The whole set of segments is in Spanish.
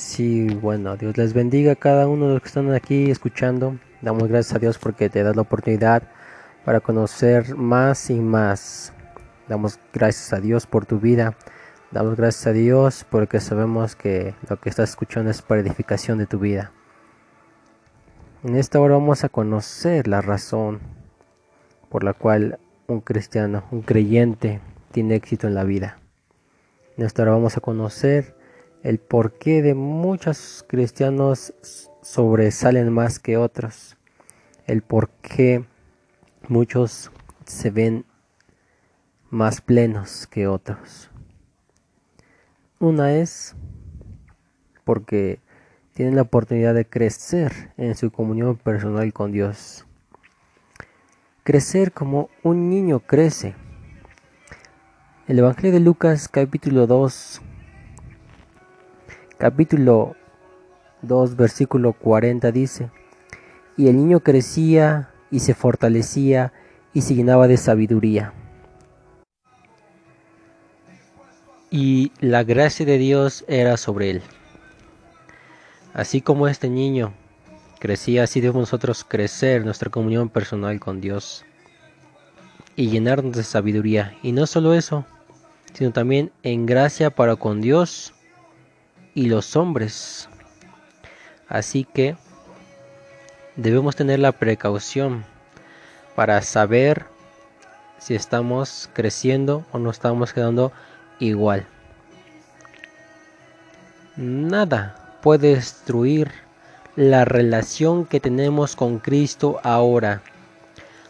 Sí, bueno, Dios les bendiga a cada uno de los que están aquí escuchando. Damos gracias a Dios porque te da la oportunidad para conocer más y más. Damos gracias a Dios por tu vida. Damos gracias a Dios porque sabemos que lo que estás escuchando es para edificación de tu vida. En esta hora vamos a conocer la razón por la cual un cristiano, un creyente, tiene éxito en la vida. En esta hora vamos a conocer el porqué de muchos cristianos sobresalen más que otros, el por qué muchos se ven más plenos que otros. Una es porque tienen la oportunidad de crecer en su comunión personal con Dios. Crecer como un niño crece. El Evangelio de Lucas capítulo 2 capítulo 2, versículo 40 dice, y el niño crecía y se fortalecía y se llenaba de sabiduría. Y la gracia de Dios era sobre él. Así como este niño crecía, así debemos nosotros crecer nuestra comunión personal con Dios y llenarnos de sabiduría. Y no solo eso, sino también en gracia para con Dios y los hombres. Así que debemos tener la precaución para saber si estamos creciendo o no estamos quedando igual. Nada puede destruir la relación que tenemos con Cristo ahora.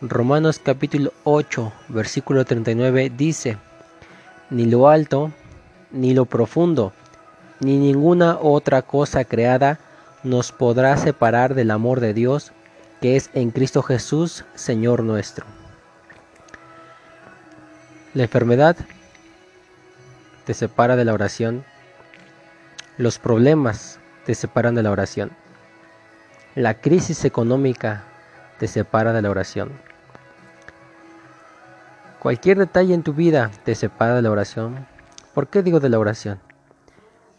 Romanos capítulo 8, versículo 39 dice, ni lo alto, ni lo profundo, ni ninguna otra cosa creada nos podrá separar del amor de Dios que es en Cristo Jesús, Señor nuestro. La enfermedad te separa de la oración. Los problemas te separan de la oración. La crisis económica te separa de la oración. Cualquier detalle en tu vida te separa de la oración. ¿Por qué digo de la oración?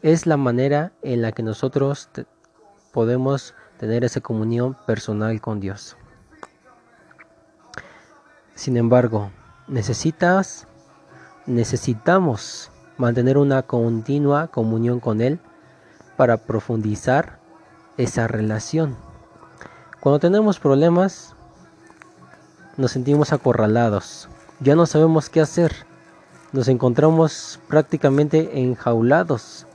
Es la manera en la que nosotros podemos tener esa comunión personal con Dios. Sin embargo, necesitas, necesitamos mantener una continua comunión con Él para profundizar esa relación. Cuando tenemos problemas, nos sentimos acorralados, ya no sabemos qué hacer, nos encontramos prácticamente enjaulados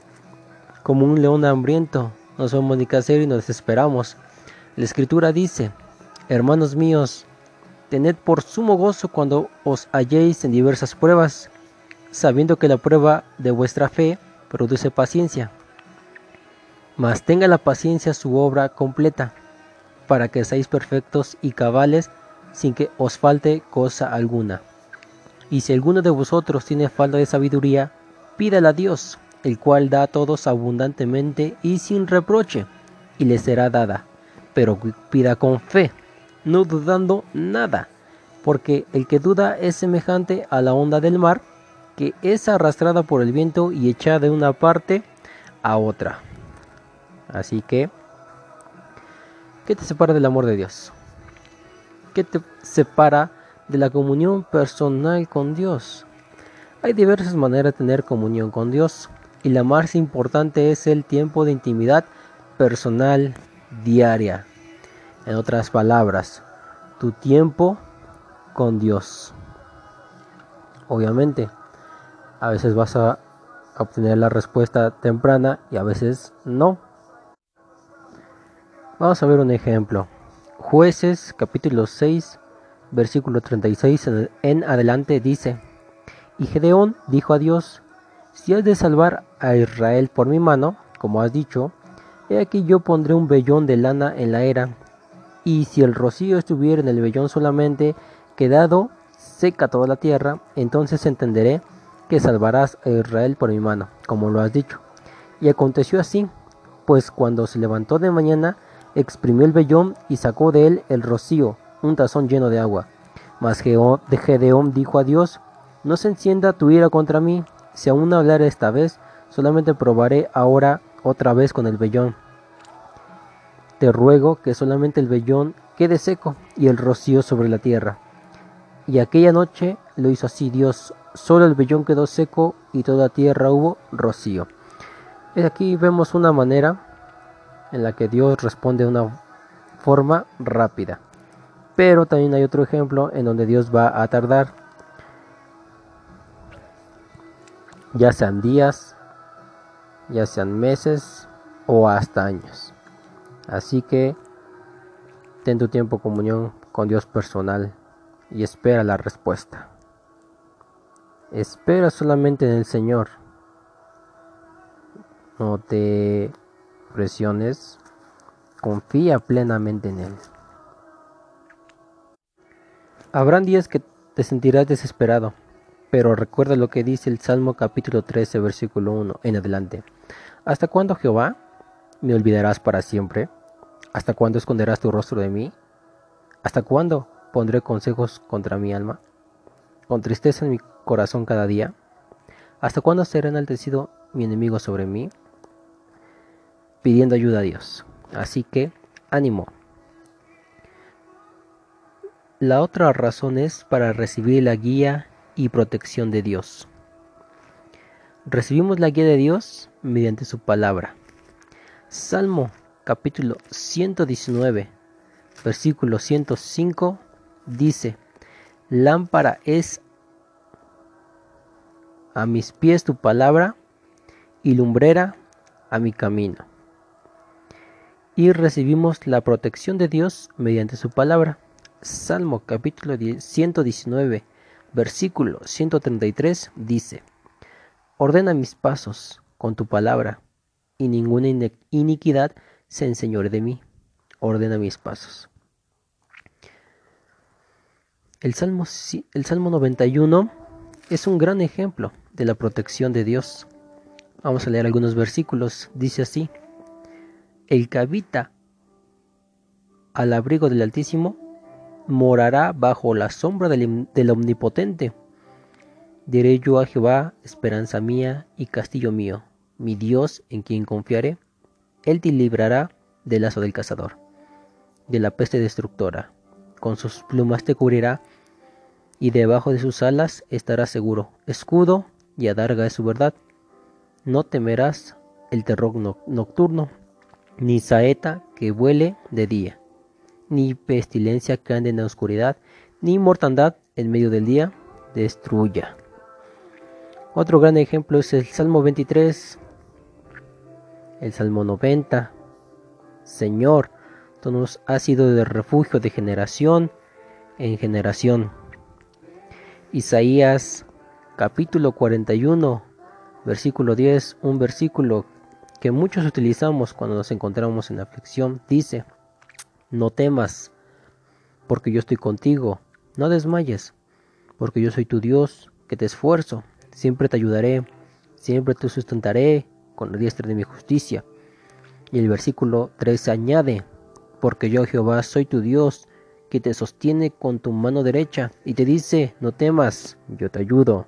como un león hambriento. No somos ni hacer y nos desesperamos. La escritura dice, hermanos míos, tened por sumo gozo cuando os halléis en diversas pruebas, sabiendo que la prueba de vuestra fe produce paciencia. Mas tenga la paciencia su obra completa, para que seáis perfectos y cabales sin que os falte cosa alguna. Y si alguno de vosotros tiene falta de sabiduría, pídala a Dios, el cual da a todos abundantemente y sin reproche, y le será dada. Pero pida con fe, no dudando nada, porque el que duda es semejante a la onda del mar, que es arrastrada por el viento y echada de una parte a otra. Así que, ¿qué te separa del amor de Dios? ¿Qué te separa de la comunión personal con Dios? Hay diversas maneras de tener comunión con Dios y la más importante es el tiempo de intimidad personal diaria. En otras palabras, tu tiempo con Dios. Obviamente, a veces vas a obtener la respuesta temprana y a veces no. Vamos a ver un ejemplo. Jueces capítulo 6, versículo 36 en adelante dice, y Gedeón dijo a Dios, si has de salvar a Israel por mi mano, como has dicho, he aquí yo pondré un vellón de lana en la era, y si el rocío estuviera en el vellón solamente, quedado seca toda la tierra, entonces entenderé que salvarás a Israel por mi mano, como lo has dicho. Y aconteció así, pues cuando se levantó de mañana, exprimió el vellón y sacó de él el rocío, un tazón lleno de agua. Mas Gedeón dijo a Dios, no se encienda tu ira contra mí, si aún hablar esta vez, solamente probaré ahora otra vez con el vellón. Te ruego que solamente el vellón quede seco y el rocío sobre la tierra. Y aquella noche lo hizo así Dios, solo el vellón quedó seco y toda tierra hubo rocío. Aquí vemos una manera en la que Dios responde de una forma rápida. Pero también hay otro ejemplo en donde Dios va a tardar, ya sean días, ya sean meses o hasta años. Así que ten tu tiempo comunión con Dios personal y espera la respuesta. Espera solamente en el Señor. No te presiones. Confía plenamente en Él. Habrán días que te sentirás desesperado, pero recuerda lo que dice el Salmo capítulo 13, versículo 1 en adelante. ¿Hasta cuándo, Jehová, me olvidarás para siempre? ¿Hasta cuándo esconderás tu rostro de mí? ¿Hasta cuándo pondré consejos contra mi alma? ¿Con tristeza en mi corazón cada día? ¿Hasta cuándo será enaltecido mi enemigo sobre mí? Pidiendo ayuda a Dios. Así que, ánimo. La otra razón es para recibir la guía y protección de Dios. Recibimos la guía de Dios mediante su palabra. Salmo capítulo 119, versículo 105 dice, Lámpara es a mis pies tu palabra y lumbrera a mi camino. Y recibimos la protección de Dios mediante su palabra. Salmo capítulo 119, versículo 133 dice, Ordena mis pasos con tu palabra, y ninguna iniquidad se enseñore de mí. Ordena mis pasos. El Salmo, el Salmo 91 es un gran ejemplo de la protección de Dios. Vamos a leer algunos versículos. Dice así, el que habita al abrigo del Altísimo morará bajo la sombra del, Omnipotente. Diré yo a Jehová, esperanza mía y castillo mío, mi Dios en quien confiaré. Él te librará del lazo del cazador, de la peste destructora. Con sus plumas te cubrirá, y debajo de sus alas estarás seguro. Escudo y adarga es su verdad. No temerás el terror nocturno, ni saeta que vuele de día, ni pestilencia que ande en la oscuridad, ni mortandad en medio del día destruya. Otro gran ejemplo es el Salmo 23, el Salmo 90. Señor, tú nos has sido de refugio de generación en generación. Isaías capítulo 41, versículo 10, un versículo que muchos utilizamos cuando nos encontramos en aflicción, dice, no temas, porque yo estoy contigo, no desmayes, porque yo soy tu Dios, que te esfuerzo, Siempre te ayudaré, siempre te sustentaré con la diestra de mi justicia. Y el versículo 3 añade, porque yo Jehová soy tu Dios, que te sostiene con tu mano derecha y te dice, no temas, yo te ayudo.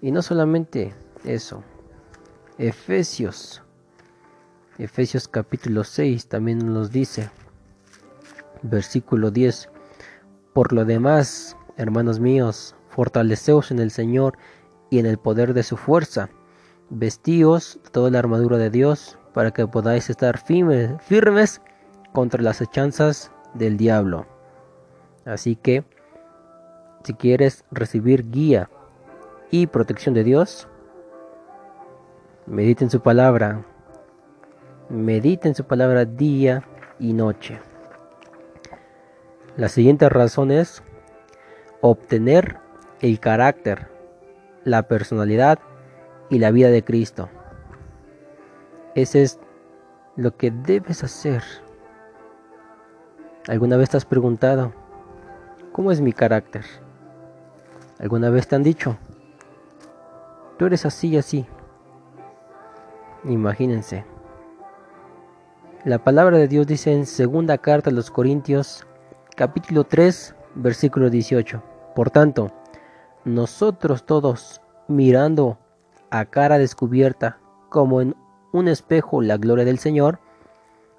Y no solamente eso, Efesios, Efesios capítulo 6 también nos dice, versículo 10, por lo demás, hermanos míos, Fortaleceos en el Señor y en el poder de su fuerza. Vestíos toda la armadura de Dios para que podáis estar firmes, contra las hechanzas del diablo. Así que, si quieres recibir guía y protección de Dios, medite en su palabra. Medite en su palabra día y noche. La siguiente razón es obtener el carácter, la personalidad y la vida de Cristo. Ese es lo que debes hacer. ¿Alguna vez te has preguntado, ¿cómo es mi carácter? ¿Alguna vez te han dicho, tú eres así y así? Imagínense. La palabra de Dios dice en segunda carta a los Corintios, capítulo 3, versículo 18. Por tanto, nosotros todos mirando a cara descubierta como en un espejo la gloria del Señor,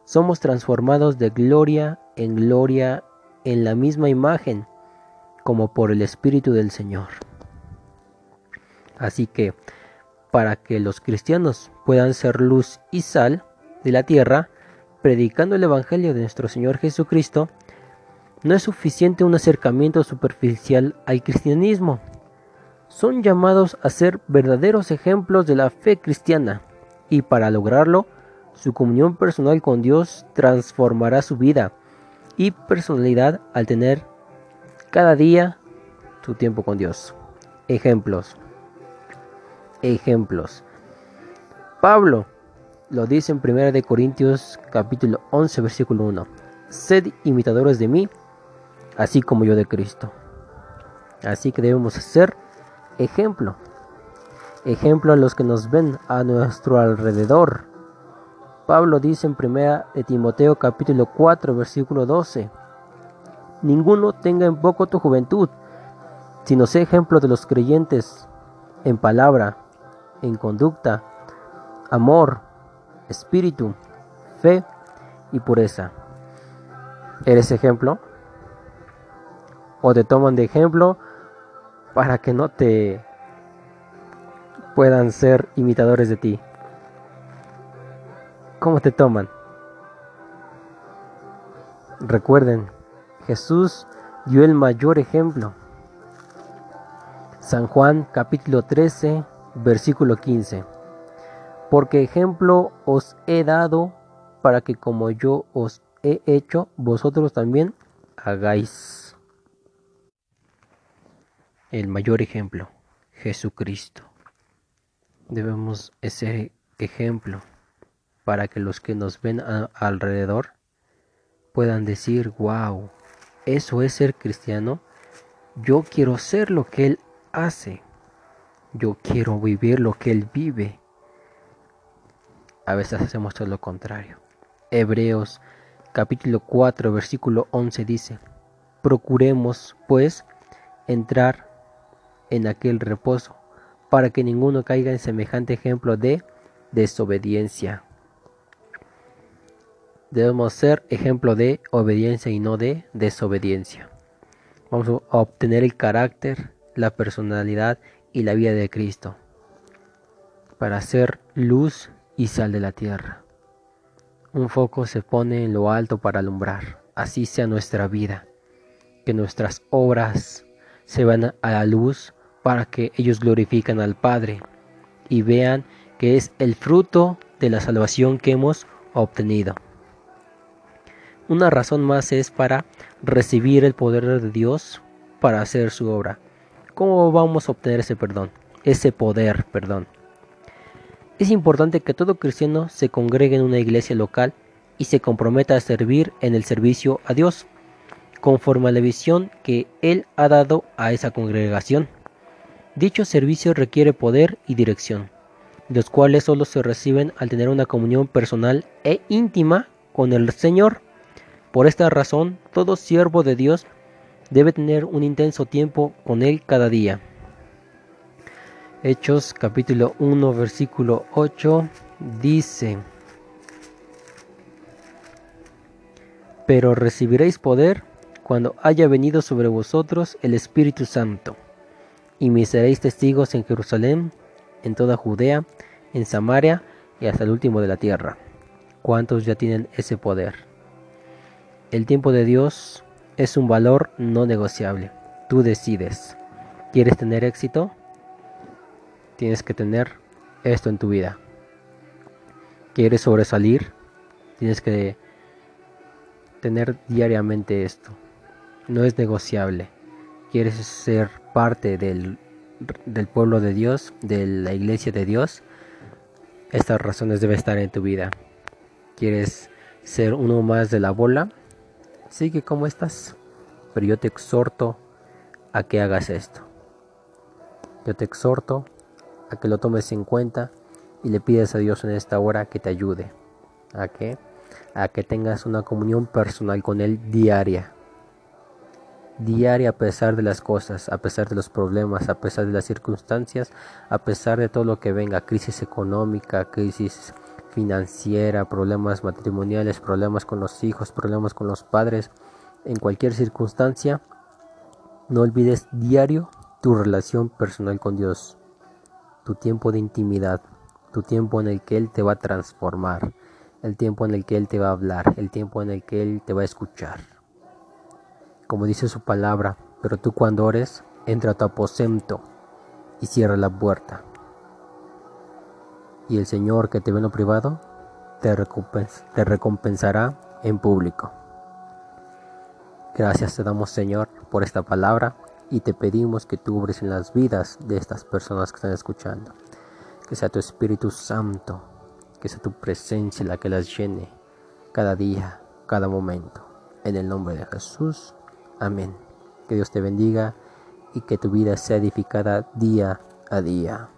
somos transformados de gloria en gloria en la misma imagen, como por el Espíritu del Señor. Así que, para que los cristianos puedan ser luz y sal de la tierra, predicando el Evangelio de nuestro Señor Jesucristo, no es suficiente un acercamiento superficial al cristianismo. Son llamados a ser verdaderos ejemplos de la fe cristiana y para lograrlo, su comunión personal con Dios transformará su vida y personalidad al tener cada día su tiempo con Dios. Ejemplos. Ejemplos. Pablo lo dice en 1 Corintios capítulo 11 versículo 1. Sed imitadores de mí, así como yo de Cristo. Así que debemos ser ejemplo. Ejemplo a los que nos ven a nuestro alrededor. Pablo dice en 1 de Timoteo capítulo 4 versículo 12. Ninguno tenga en poco tu juventud, sino sé ejemplo de los creyentes en palabra, en conducta, amor, espíritu, fe y pureza. ¿Eres ejemplo? ¿O te toman de ejemplo para que no te puedan ser imitadores de ti? ¿Cómo te toman? Recuerden, Jesús dio el mayor ejemplo. San Juan capítulo 13, versículo 15 porque ejemplo os he dado para que como yo os he hecho, vosotros también hagáis. El mayor ejemplo, Jesucristo. Debemos ser ejemplo para que los que nos ven alrededor puedan decir, wow, eso es ser cristiano. Yo quiero ser lo que Él hace. Yo quiero vivir lo que Él vive a veces hacemos todo lo contrario. Hebreos capítulo 4 versículo 11 dice, procuremos pues entrar en aquel reposo para que ninguno caiga en semejante ejemplo de desobediencia. Debemos ser ejemplo de obediencia y no de desobediencia. Vamos a obtener el carácter, la personalidad y la vida de Cristo para ser luz y sal de la tierra. Un foco se pone en lo alto para alumbrar, así sea nuestra vida, que nuestras obras se van a la luz para que ellos glorifican al Padre y vean que es el fruto de la salvación que hemos obtenido. Una razón más es para recibir el poder de Dios para hacer su obra. ¿Cómo vamos a obtener ese perdón? Ese poder, perdón. Es importante que todo cristiano se congregue en una iglesia local y se comprometa a servir en el servicio a Dios, conforme a la visión que Él ha dado a esa congregación. Dicho servicio requiere poder y dirección, los cuales solo se reciben al tener una comunión personal e íntima con el Señor. Por esta razón, todo siervo de Dios debe tener un intenso tiempo con Él cada día. Hechos capítulo 1 versículo 8 dice, pero recibiréis poder cuando haya venido sobre vosotros el Espíritu Santo, y me seréis testigos en Jerusalén, en toda Judea, en Samaria y hasta el último de la tierra. ¿Cuántos ya tienen ese poder? El tiempo de Dios es un valor no negociable. Tú decides. ¿Quieres tener éxito? Tienes que tener esto en tu vida. ¿Quieres sobresalir? Tienes que tener diariamente esto. No es negociable. ¿Quieres ser parte del, del pueblo de Dios, de la iglesia de Dios? Estas razones deben estar en tu vida. ¿Quieres ser uno más de la bola? Sigue como estás. Pero yo te exhorto a que hagas esto. Yo te exhorto a que lo tomes en cuenta y le pides a Dios en esta hora que te ayude. ¿A que A que tengas una comunión personal con Él diaria. Diaria a pesar de las cosas, a pesar de los problemas, a pesar de las circunstancias, a pesar de todo lo que venga, crisis económica, crisis financiera, problemas matrimoniales, problemas con los hijos, problemas con los padres, en cualquier circunstancia, no olvides diario tu relación personal con Dios, tu tiempo de intimidad, tu tiempo en el que Él te va a transformar, el tiempo en el que Él te va a hablar, el tiempo en el que Él te va a escuchar. Como dice su palabra, pero tú cuando ores, entra a tu aposento y cierra la puerta. Y el Señor que te ve en lo privado, te, te recompensará en público. Gracias te damos Señor por esta palabra y te pedimos que tú obres en las vidas de estas personas que están escuchando. Que sea tu Espíritu Santo, que sea tu presencia la que las llene cada día, cada momento. En el nombre de Jesús. Amén. Que Dios te bendiga y que tu vida sea edificada día a día.